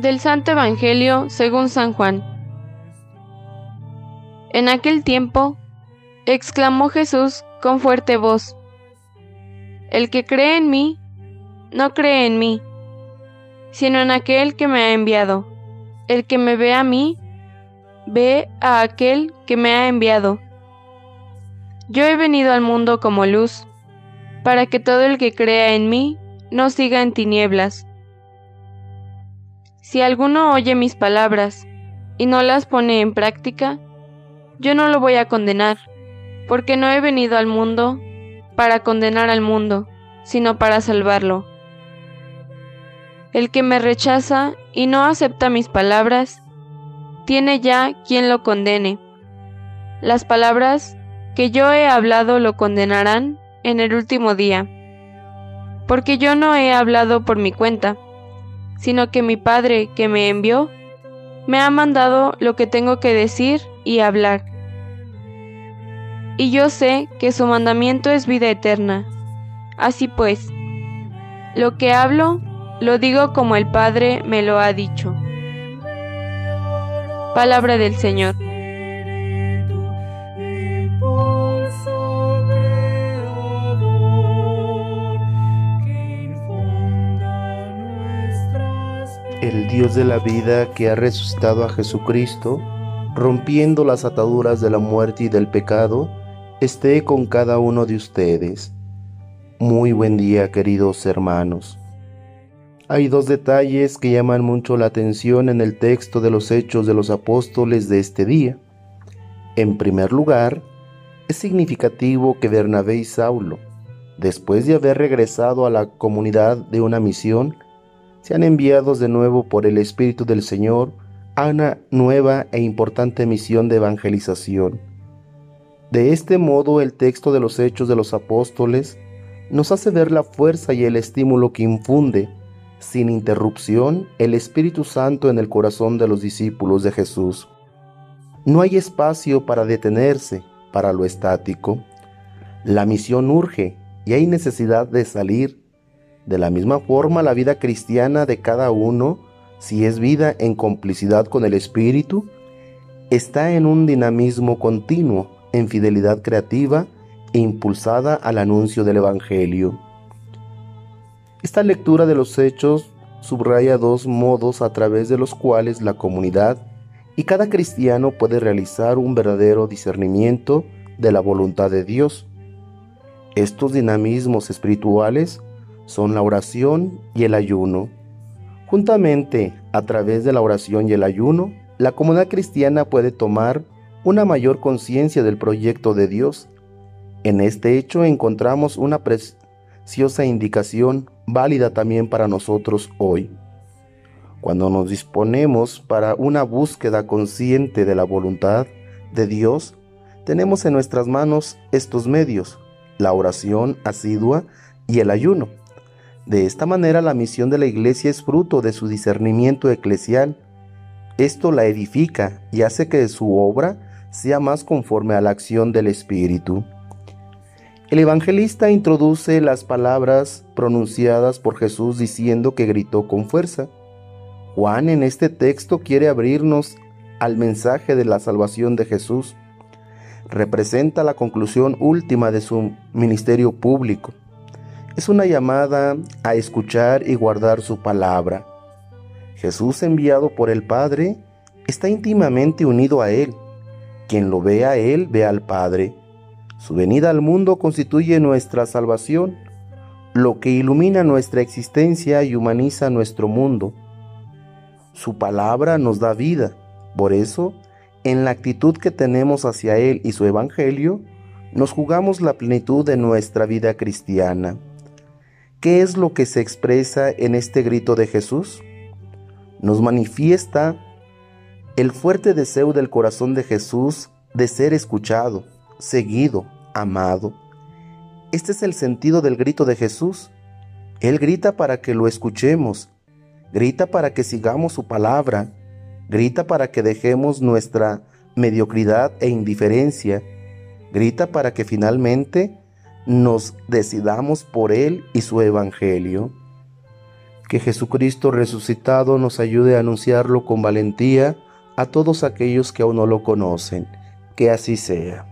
Del Santo Evangelio según San Juan. En aquel tiempo, exclamó Jesús con fuerte voz, El que cree en mí, no cree en mí, sino en aquel que me ha enviado. El que me ve a mí, ve a aquel que me ha enviado. Yo he venido al mundo como luz, para que todo el que crea en mí no siga en tinieblas. Si alguno oye mis palabras y no las pone en práctica, yo no lo voy a condenar, porque no he venido al mundo para condenar al mundo, sino para salvarlo. El que me rechaza y no acepta mis palabras, tiene ya quien lo condene. Las palabras que yo he hablado lo condenarán en el último día, porque yo no he hablado por mi cuenta, sino que mi Padre que me envió me ha mandado lo que tengo que decir y hablar. Y yo sé que su mandamiento es vida eterna. Así pues, lo que hablo, lo digo como el Padre me lo ha dicho. Palabra del Señor. El Dios de la vida que ha resucitado a Jesucristo, rompiendo las ataduras de la muerte y del pecado, esté con cada uno de ustedes. Muy buen día, queridos hermanos. Hay dos detalles que llaman mucho la atención en el texto de los Hechos de los Apóstoles de este día. En primer lugar, es significativo que Bernabé y Saulo, después de haber regresado a la comunidad de una misión, sean enviados de nuevo por el Espíritu del Señor a una nueva e importante misión de evangelización. De este modo, el texto de los Hechos de los Apóstoles nos hace ver la fuerza y el estímulo que infunde, sin interrupción, el Espíritu Santo en el corazón de los discípulos de Jesús. No hay espacio para detenerse, para lo estático. La misión urge y hay necesidad de salir de la misma forma, la vida cristiana de cada uno, si es vida en complicidad con el Espíritu, está en un dinamismo continuo, en fidelidad creativa e impulsada al anuncio del Evangelio. Esta lectura de los hechos subraya dos modos a través de los cuales la comunidad y cada cristiano puede realizar un verdadero discernimiento de la voluntad de Dios. Estos dinamismos espirituales son la oración y el ayuno. Juntamente, a través de la oración y el ayuno, la comunidad cristiana puede tomar una mayor conciencia del proyecto de Dios. En este hecho encontramos una preciosa indicación válida también para nosotros hoy. Cuando nos disponemos para una búsqueda consciente de la voluntad de Dios, tenemos en nuestras manos estos medios, la oración asidua y el ayuno. De esta manera la misión de la iglesia es fruto de su discernimiento eclesial. Esto la edifica y hace que su obra sea más conforme a la acción del Espíritu. El evangelista introduce las palabras pronunciadas por Jesús diciendo que gritó con fuerza. Juan en este texto quiere abrirnos al mensaje de la salvación de Jesús. Representa la conclusión última de su ministerio público es una llamada a escuchar y guardar su palabra. Jesús enviado por el Padre está íntimamente unido a Él. Quien lo ve a Él ve al Padre. Su venida al mundo constituye nuestra salvación, lo que ilumina nuestra existencia y humaniza nuestro mundo. Su palabra nos da vida. Por eso, en la actitud que tenemos hacia Él y su Evangelio, nos jugamos la plenitud de nuestra vida cristiana. ¿Qué es lo que se expresa en este grito de Jesús? Nos manifiesta el fuerte deseo del corazón de Jesús de ser escuchado, seguido, amado. Este es el sentido del grito de Jesús. Él grita para que lo escuchemos, grita para que sigamos su palabra, grita para que dejemos nuestra mediocridad e indiferencia, grita para que finalmente nos decidamos por Él y su Evangelio. Que Jesucristo resucitado nos ayude a anunciarlo con valentía a todos aquellos que aún no lo conocen. Que así sea.